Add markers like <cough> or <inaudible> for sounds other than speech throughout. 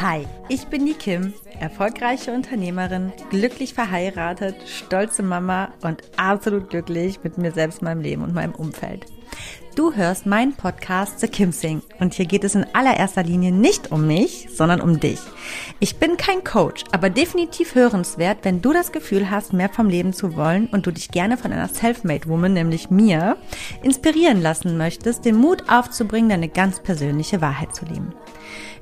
Hi, ich bin die Kim, erfolgreiche Unternehmerin, glücklich verheiratet, stolze Mama und absolut glücklich mit mir selbst, meinem Leben und meinem Umfeld. Du hörst meinen Podcast The Kim Sing und hier geht es in allererster Linie nicht um mich, sondern um dich. Ich bin kein Coach, aber definitiv hörenswert, wenn du das Gefühl hast, mehr vom Leben zu wollen und du dich gerne von einer Selfmade Woman, nämlich mir, inspirieren lassen möchtest, den Mut aufzubringen, deine ganz persönliche Wahrheit zu leben.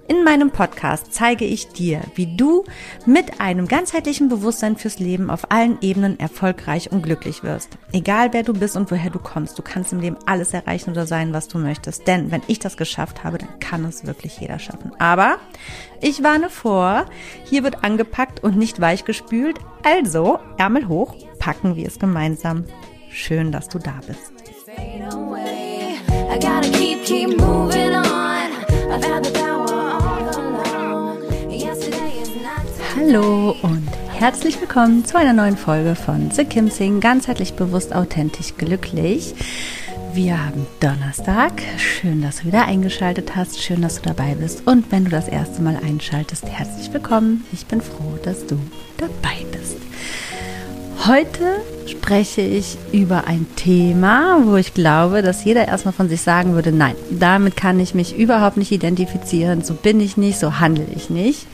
In meinem Podcast zeige ich dir, wie du mit einem ganzheitlichen Bewusstsein fürs Leben auf allen Ebenen erfolgreich und glücklich wirst. Egal wer du bist und woher du kommst, du kannst im Leben alles erreichen oder sein, was du möchtest. Denn wenn ich das geschafft habe, dann kann es wirklich jeder schaffen. Aber ich warne vor, hier wird angepackt und nicht weichgespült. Also Ärmel hoch, packen wir es gemeinsam. Schön, dass du da bist. Hallo und herzlich willkommen zu einer neuen Folge von The Kim Sing, ganzheitlich bewusst, authentisch, glücklich. Wir haben Donnerstag. Schön, dass du wieder eingeschaltet hast. Schön, dass du dabei bist. Und wenn du das erste Mal einschaltest, herzlich willkommen. Ich bin froh, dass du dabei bist. Heute spreche ich über ein Thema, wo ich glaube, dass jeder erstmal von sich sagen würde, nein, damit kann ich mich überhaupt nicht identifizieren, so bin ich nicht, so handle ich nicht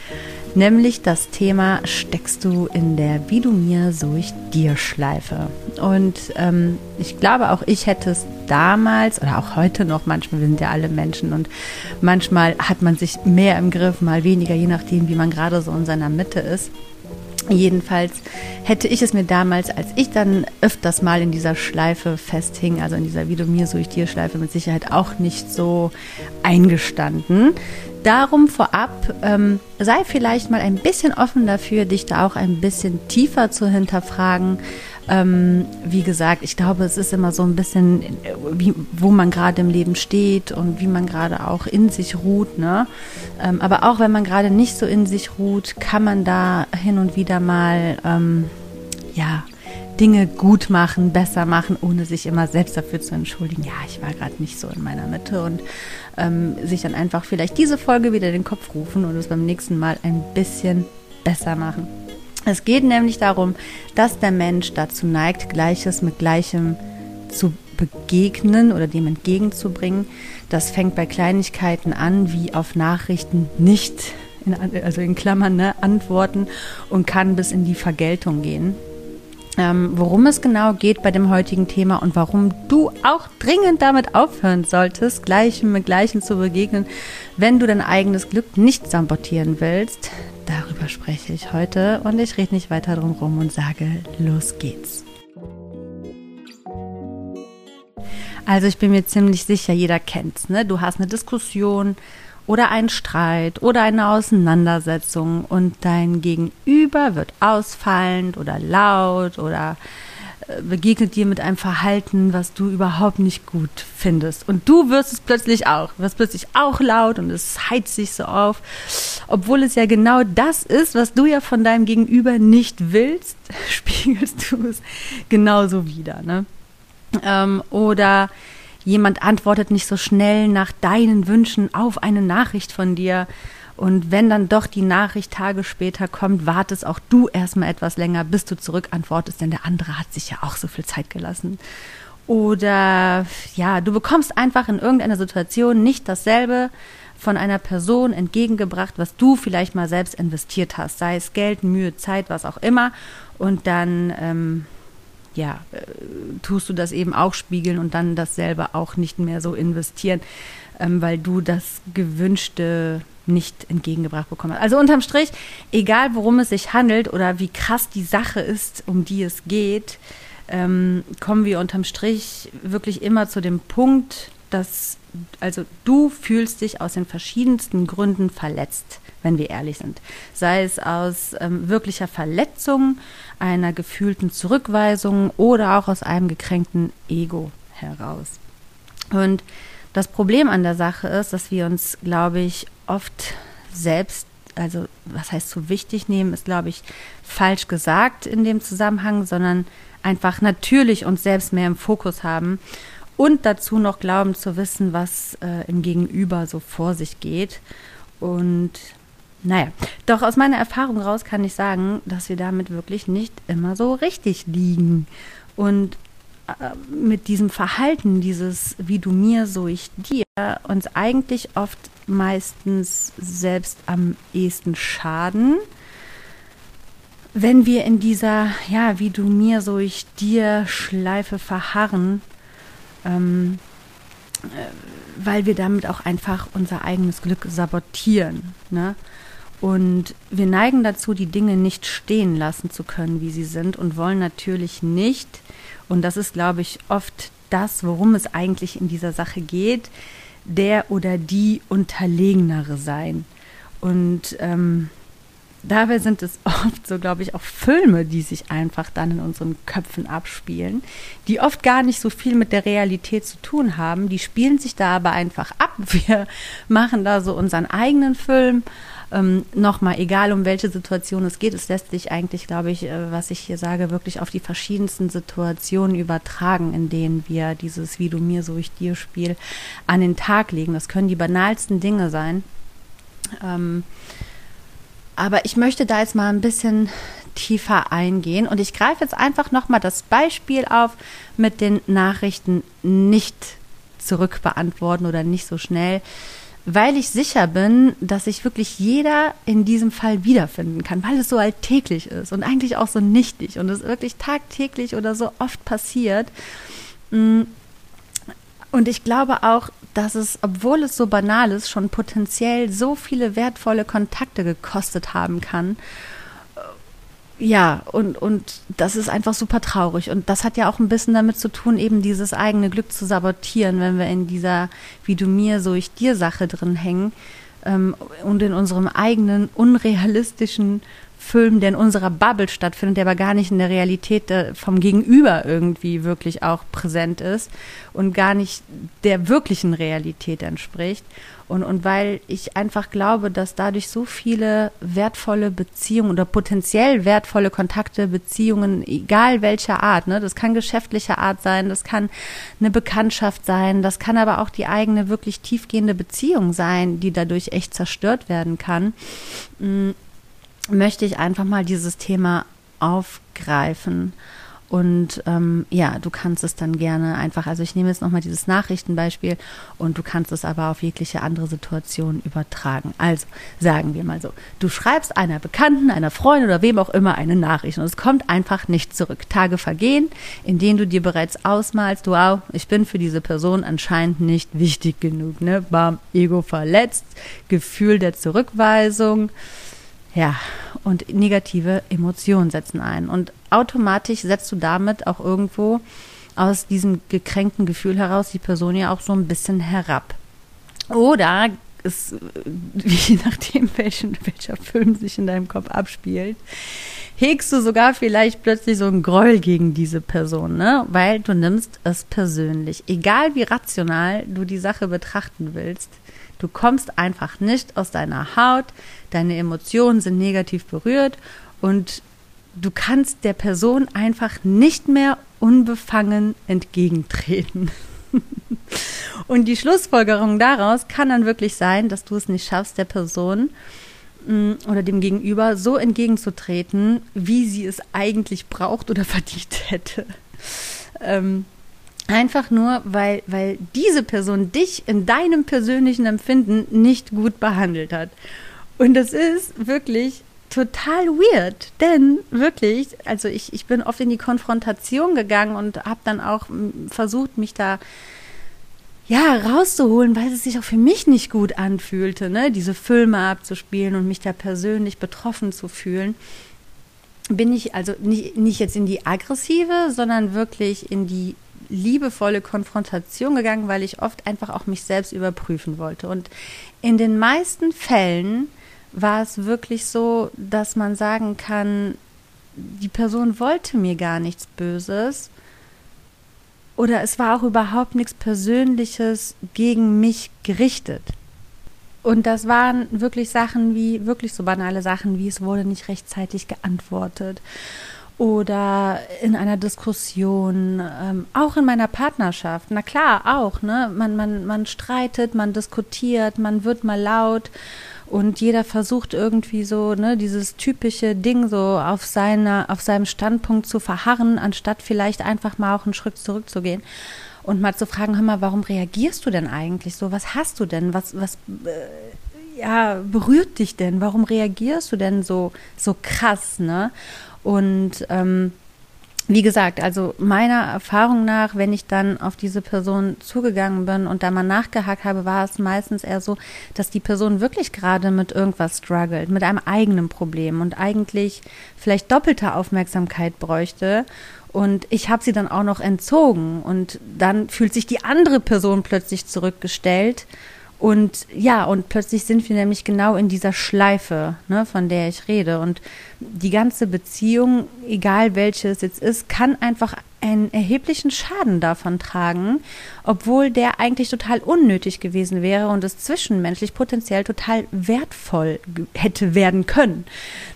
nämlich das Thema steckst du in der Wie du mir, so ich dir Schleife. Und ähm, ich glaube, auch ich hätte es damals oder auch heute noch, manchmal wir sind ja alle Menschen und manchmal hat man sich mehr im Griff, mal weniger, je nachdem, wie man gerade so in seiner Mitte ist. Jedenfalls hätte ich es mir damals, als ich dann öfters mal in dieser Schleife festhing, also in dieser Wie du mir, so ich dir Schleife, mit Sicherheit auch nicht so eingestanden. Darum vorab, ähm, sei vielleicht mal ein bisschen offen dafür, dich da auch ein bisschen tiefer zu hinterfragen. Ähm, wie gesagt, ich glaube, es ist immer so ein bisschen, wie, wo man gerade im Leben steht und wie man gerade auch in sich ruht. Ne? Ähm, aber auch wenn man gerade nicht so in sich ruht, kann man da hin und wieder mal, ähm, ja, Dinge gut machen, besser machen, ohne sich immer selbst dafür zu entschuldigen. Ja, ich war gerade nicht so in meiner Mitte und ähm, sich dann einfach vielleicht diese Folge wieder in den Kopf rufen und es beim nächsten Mal ein bisschen besser machen. Es geht nämlich darum, dass der Mensch dazu neigt, Gleiches mit Gleichem zu begegnen oder dem entgegenzubringen. Das fängt bei Kleinigkeiten an, wie auf Nachrichten nicht, in, also in Klammern, ne, antworten und kann bis in die Vergeltung gehen ähm, worum es genau geht bei dem heutigen Thema und warum du auch dringend damit aufhören solltest, Gleichem mit Gleichen zu begegnen, wenn du dein eigenes Glück nicht sabotieren willst. Darüber spreche ich heute und ich rede nicht weiter drum rum und sage, los geht's. Also ich bin mir ziemlich sicher, jeder kennt's, ne? Du hast eine Diskussion oder ein Streit oder eine Auseinandersetzung und dein Gegenüber wird ausfallend oder laut oder äh, begegnet dir mit einem Verhalten, was du überhaupt nicht gut findest. Und du wirst es plötzlich auch, wirst plötzlich auch laut und es heizt sich so auf, obwohl es ja genau das ist, was du ja von deinem Gegenüber nicht willst, <laughs> spiegelst du es genauso wieder. Ne? Ähm, oder jemand antwortet nicht so schnell nach deinen Wünschen auf eine Nachricht von dir. Und wenn dann doch die Nachricht Tage später kommt, wartest auch du erstmal etwas länger, bis du zurückantwortest, denn der andere hat sich ja auch so viel Zeit gelassen. Oder ja, du bekommst einfach in irgendeiner Situation nicht dasselbe von einer Person entgegengebracht, was du vielleicht mal selbst investiert hast, sei es Geld, Mühe, Zeit, was auch immer. Und dann ähm, ja, äh, tust du das eben auch spiegeln und dann dasselbe auch nicht mehr so investieren, ähm, weil du das Gewünschte nicht entgegengebracht bekommen hast. Also unterm Strich, egal worum es sich handelt oder wie krass die Sache ist, um die es geht, ähm, kommen wir unterm Strich wirklich immer zu dem Punkt, dass also du fühlst dich aus den verschiedensten Gründen verletzt, wenn wir ehrlich sind. Sei es aus ähm, wirklicher Verletzung, einer gefühlten Zurückweisung oder auch aus einem gekränkten Ego heraus. Und das Problem an der Sache ist, dass wir uns, glaube ich, oft selbst, also was heißt so wichtig nehmen, ist, glaube ich, falsch gesagt in dem Zusammenhang, sondern einfach natürlich uns selbst mehr im Fokus haben und dazu noch glauben zu wissen, was äh, im Gegenüber so vor sich geht. Und naja, doch aus meiner Erfahrung raus kann ich sagen, dass wir damit wirklich nicht immer so richtig liegen. Und äh, mit diesem Verhalten, dieses wie du mir, so ich dir, uns eigentlich oft meistens selbst am ehesten schaden, wenn wir in dieser, ja, wie du mir, so ich dir Schleife verharren, ähm, äh, weil wir damit auch einfach unser eigenes Glück sabotieren. Ne? Und wir neigen dazu, die Dinge nicht stehen lassen zu können, wie sie sind und wollen natürlich nicht, und das ist, glaube ich, oft das, worum es eigentlich in dieser Sache geht, der oder die Unterlegenere sein. Und ähm, dabei sind es oft so, glaube ich, auch Filme, die sich einfach dann in unseren Köpfen abspielen, die oft gar nicht so viel mit der Realität zu tun haben. Die spielen sich da aber einfach ab. <laughs> Wir machen da so unseren eigenen Film ähm, nochmal, egal um welche Situation es geht, es lässt sich eigentlich, glaube ich, äh, was ich hier sage, wirklich auf die verschiedensten Situationen übertragen, in denen wir dieses Wie du mir, so ich dir Spiel an den Tag legen. Das können die banalsten Dinge sein. Ähm, aber ich möchte da jetzt mal ein bisschen tiefer eingehen und ich greife jetzt einfach nochmal das Beispiel auf mit den Nachrichten nicht zurückbeantworten oder nicht so schnell weil ich sicher bin, dass sich wirklich jeder in diesem Fall wiederfinden kann, weil es so alltäglich ist und eigentlich auch so nichtig und es wirklich tagtäglich oder so oft passiert. Mm. Und ich glaube auch, dass es, obwohl es so banal ist, schon potenziell so viele wertvolle Kontakte gekostet haben kann ja, und, und das ist einfach super traurig. Und das hat ja auch ein bisschen damit zu tun, eben dieses eigene Glück zu sabotieren, wenn wir in dieser wie du mir, so ich dir Sache drin hängen ähm, und in unserem eigenen unrealistischen Film, der in unserer Bubble stattfindet, der aber gar nicht in der Realität äh, vom Gegenüber irgendwie wirklich auch präsent ist und gar nicht der wirklichen Realität entspricht. Und, und weil ich einfach glaube, dass dadurch so viele wertvolle Beziehungen oder potenziell wertvolle Kontakte, Beziehungen, egal welcher Art, ne, das kann geschäftlicher Art sein, das kann eine Bekanntschaft sein, das kann aber auch die eigene wirklich tiefgehende Beziehung sein, die dadurch echt zerstört werden kann, hm, möchte ich einfach mal dieses Thema aufgreifen. Und ähm, ja, du kannst es dann gerne einfach, also ich nehme jetzt nochmal dieses Nachrichtenbeispiel und du kannst es aber auf jegliche andere Situation übertragen. Also sagen wir mal so, du schreibst einer Bekannten, einer Freundin oder wem auch immer eine Nachricht und es kommt einfach nicht zurück. Tage vergehen, in denen du dir bereits ausmalst, wow, ich bin für diese Person anscheinend nicht wichtig genug. Ne? Bam, Ego verletzt, Gefühl der Zurückweisung. Ja, und negative Emotionen setzen ein. Und automatisch setzt du damit auch irgendwo aus diesem gekränkten Gefühl heraus die Person ja auch so ein bisschen herab. Oder ist, <laughs> je nachdem, welchen, welcher Film sich in deinem Kopf abspielt, hegst du sogar vielleicht plötzlich so einen Groll gegen diese Person, ne? Weil du nimmst es persönlich. Egal wie rational du die Sache betrachten willst, Du kommst einfach nicht aus deiner Haut, deine Emotionen sind negativ berührt und du kannst der Person einfach nicht mehr unbefangen entgegentreten. <laughs> und die Schlussfolgerung daraus kann dann wirklich sein, dass du es nicht schaffst, der Person mm, oder dem Gegenüber so entgegenzutreten, wie sie es eigentlich braucht oder <laughs> verdient hätte. Ähm, Einfach nur, weil, weil diese Person dich in deinem persönlichen Empfinden nicht gut behandelt hat. Und das ist wirklich total weird, denn wirklich, also ich, ich bin oft in die Konfrontation gegangen und habe dann auch versucht, mich da ja rauszuholen, weil es sich auch für mich nicht gut anfühlte, ne, diese Filme abzuspielen und mich da persönlich betroffen zu fühlen. Bin ich also nicht, nicht jetzt in die aggressive, sondern wirklich in die liebevolle Konfrontation gegangen, weil ich oft einfach auch mich selbst überprüfen wollte. Und in den meisten Fällen war es wirklich so, dass man sagen kann, die Person wollte mir gar nichts Böses oder es war auch überhaupt nichts Persönliches gegen mich gerichtet. Und das waren wirklich Sachen wie, wirklich so banale Sachen wie, es wurde nicht rechtzeitig geantwortet oder in einer Diskussion, ähm, auch in meiner Partnerschaft. Na klar, auch, ne? Man, man, man streitet, man diskutiert, man wird mal laut und jeder versucht irgendwie so, ne, dieses typische Ding so auf seiner, auf seinem Standpunkt zu verharren, anstatt vielleicht einfach mal auch einen Schritt zurückzugehen und mal zu fragen, hör mal, warum reagierst du denn eigentlich so? Was hast du denn? Was, was, äh, ja, berührt dich denn? Warum reagierst du denn so, so krass, ne? Und, ähm, wie gesagt, also meiner Erfahrung nach, wenn ich dann auf diese Person zugegangen bin und da mal nachgehakt habe, war es meistens eher so, dass die Person wirklich gerade mit irgendwas struggelt, mit einem eigenen Problem und eigentlich vielleicht doppelte Aufmerksamkeit bräuchte. Und ich habe sie dann auch noch entzogen und dann fühlt sich die andere Person plötzlich zurückgestellt und ja, und plötzlich sind wir nämlich genau in dieser Schleife, ne, von der ich rede. Und die ganze Beziehung, egal welche es jetzt ist, kann einfach einen erheblichen Schaden davon tragen, obwohl der eigentlich total unnötig gewesen wäre und es zwischenmenschlich potenziell total wertvoll hätte werden können.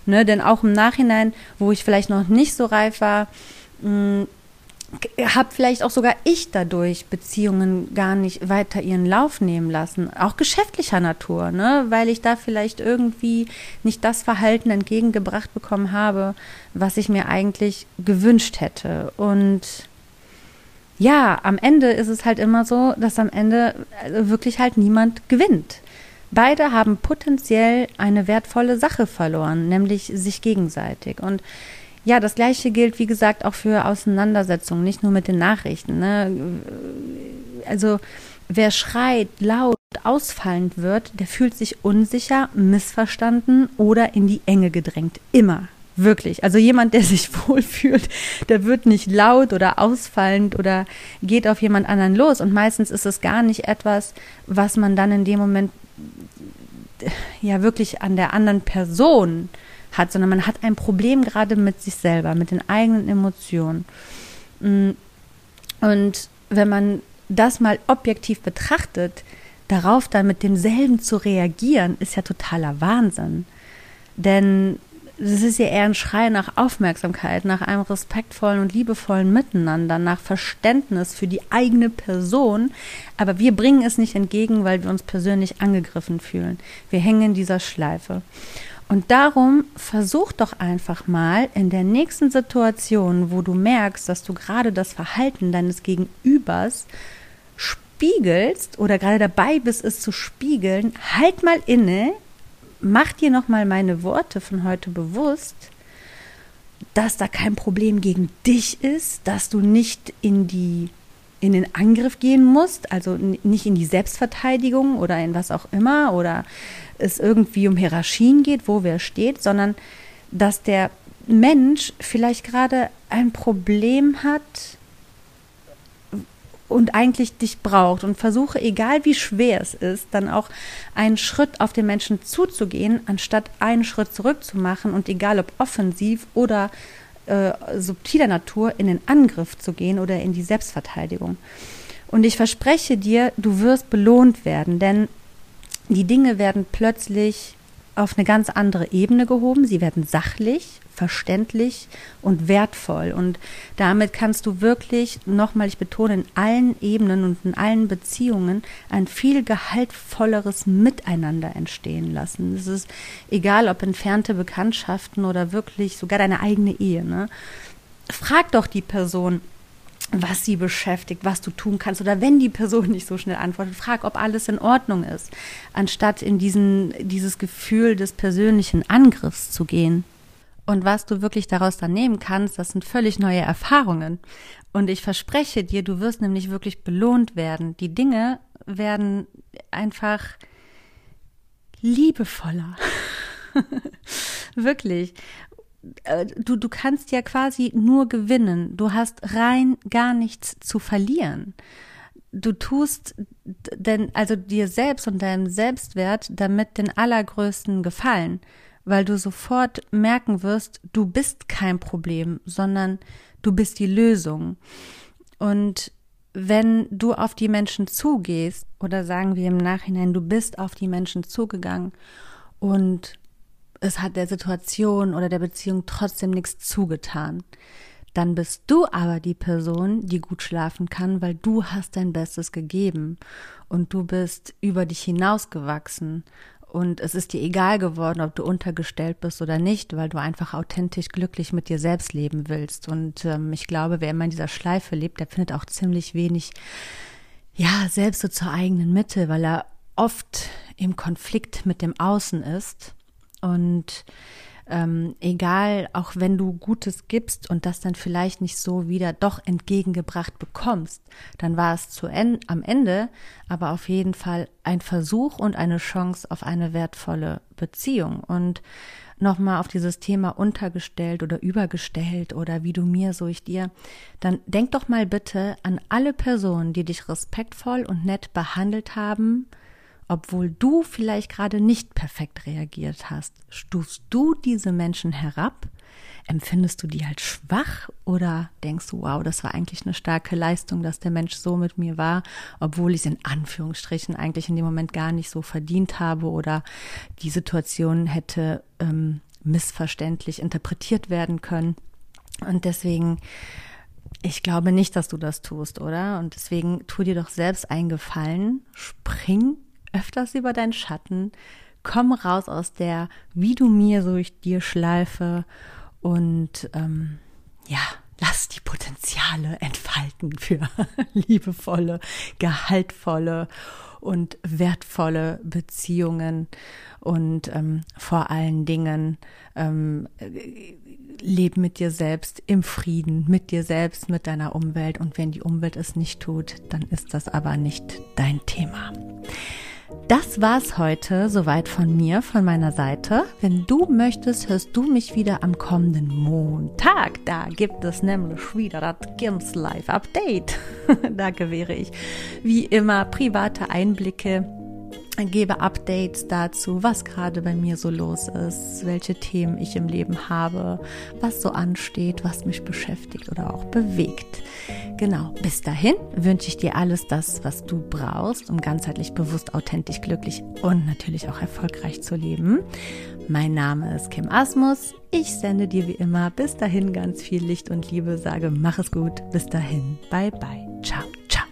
Ne, denn auch im Nachhinein, wo ich vielleicht noch nicht so reif war, mh, habe vielleicht auch sogar ich dadurch Beziehungen gar nicht weiter ihren Lauf nehmen lassen, auch geschäftlicher Natur, ne, weil ich da vielleicht irgendwie nicht das Verhalten entgegengebracht bekommen habe, was ich mir eigentlich gewünscht hätte. Und ja, am Ende ist es halt immer so, dass am Ende also wirklich halt niemand gewinnt. Beide haben potenziell eine wertvolle Sache verloren, nämlich sich gegenseitig. Und ja, das gleiche gilt, wie gesagt, auch für Auseinandersetzungen, nicht nur mit den Nachrichten. Ne? Also wer schreit, laut, ausfallend wird, der fühlt sich unsicher, missverstanden oder in die Enge gedrängt. Immer. Wirklich. Also jemand, der <laughs> sich wohlfühlt, der wird nicht laut oder ausfallend oder geht auf jemand anderen los. Und meistens ist es gar nicht etwas, was man dann in dem Moment ja wirklich an der anderen Person äh, hat, sondern man hat ein Problem gerade mit sich selber, mit den eigenen Emotionen. Mm. Und wenn man das mal objektiv betrachtet, darauf dann mit demselben zu reagieren, ist ja totaler Wahnsinn. Denn es ist ja eher ein Schrei nach Aufmerksamkeit, nach einem respektvollen und liebevollen Miteinander, nach Verständnis für die eigene Person. Aber wir bringen es nicht entgegen, weil wir uns persönlich angegriffen fühlen. Wir hängen in dieser Schleife. Und darum versuch doch einfach mal in der nächsten Situation, wo du merkst, dass du gerade das Verhalten deines Gegenübers spiegelst oder gerade dabei bist, es zu spiegeln, halt mal inne, mach dir nochmal meine Worte von heute bewusst, dass da kein Problem gegen dich ist, dass du nicht in die in den Angriff gehen musst, also nicht in die Selbstverteidigung oder in was auch immer oder es irgendwie um Hierarchien geht, wo wer steht, sondern dass der Mensch vielleicht gerade ein Problem hat und eigentlich dich braucht und versuche, egal wie schwer es ist, dann auch einen Schritt auf den Menschen zuzugehen, anstatt einen Schritt zurückzumachen und egal ob offensiv oder äh, subtiler Natur in den Angriff zu gehen oder in die Selbstverteidigung. Und ich verspreche dir, du wirst belohnt werden, denn die Dinge werden plötzlich auf eine ganz andere Ebene gehoben. Sie werden sachlich, verständlich und wertvoll. Und damit kannst du wirklich, nochmal, ich betone, in allen Ebenen und in allen Beziehungen ein viel gehaltvolleres Miteinander entstehen lassen. Es ist egal, ob entfernte Bekanntschaften oder wirklich sogar deine eigene Ehe. Ne? Frag doch die Person, was sie beschäftigt, was du tun kannst. Oder wenn die Person nicht so schnell antwortet, frag, ob alles in Ordnung ist, anstatt in diesen, dieses Gefühl des persönlichen Angriffs zu gehen. Und was du wirklich daraus dann nehmen kannst, das sind völlig neue Erfahrungen. Und ich verspreche dir, du wirst nämlich wirklich belohnt werden. Die Dinge werden einfach liebevoller. <laughs> wirklich. Äh, du, du kannst ja quasi nur gewinnen. Du hast rein gar nichts zu verlieren. Du tust denn also dir selbst und deinem Selbstwert damit den allergrößten Gefallen, weil du sofort merken wirst, du bist kein Problem, sondern du bist die Lösung. Und wenn du auf die Menschen zugehst, oder sagen wir im Nachhinein, du bist auf die Menschen zugegangen und es hat der Situation oder der Beziehung trotzdem nichts zugetan. Dann bist du aber die Person, die gut schlafen kann, weil du hast dein Bestes gegeben und du bist über dich hinausgewachsen Und es ist dir egal geworden, ob du untergestellt bist oder nicht, weil du einfach authentisch glücklich mit dir selbst leben willst. Und ähm, ich glaube, wer immer in dieser Schleife lebt, der findet auch ziemlich wenig, ja, selbst so zur eigenen Mitte, weil er oft im Konflikt mit dem Außen ist. Und ähm, egal, auch wenn du Gutes gibst und das dann vielleicht nicht so wieder doch entgegengebracht bekommst, dann war es zu en am Ende aber auf jeden Fall ein Versuch und eine Chance auf eine wertvolle Beziehung. Und nochmal auf dieses Thema untergestellt oder übergestellt oder wie du mir, so ich dir, dann denk doch mal bitte an alle Personen, die dich respektvoll und nett behandelt haben, obwohl du vielleicht gerade nicht perfekt reagiert hast, stufst du diese Menschen herab? Empfindest du die als schwach oder denkst du, wow, das war eigentlich eine starke Leistung, dass der Mensch so mit mir war, obwohl ich es in Anführungsstrichen eigentlich in dem Moment gar nicht so verdient habe oder die Situation hätte ähm, missverständlich interpretiert werden können. Und deswegen ich glaube nicht, dass du das tust, oder? Und deswegen tu dir doch selbst einen Gefallen, spring öfters über deinen Schatten. Komm raus aus der, wie du mir, so ich dir schleife. Und ähm, ja, lass die Potenziale entfalten für <laughs> liebevolle, gehaltvolle und wertvolle Beziehungen und ähm, vor allen Dingen ähm, leb mit dir selbst im Frieden, mit dir selbst, mit deiner Umwelt und wenn die Umwelt es nicht tut, dann ist das aber nicht dein Thema. Das war's heute soweit von mir, von meiner Seite. Wenn du möchtest, hörst du mich wieder am kommenden Montag. Da gibt es nämlich wieder das Gims Live Update. <laughs> da gewähre ich wie immer private Einblicke gebe Updates dazu, was gerade bei mir so los ist, welche Themen ich im Leben habe, was so ansteht, was mich beschäftigt oder auch bewegt. Genau, bis dahin wünsche ich dir alles das, was du brauchst, um ganzheitlich bewusst, authentisch, glücklich und natürlich auch erfolgreich zu leben. Mein Name ist Kim Asmus. Ich sende dir wie immer bis dahin ganz viel Licht und Liebe, sage mach es gut. Bis dahin. Bye bye. Ciao, ciao.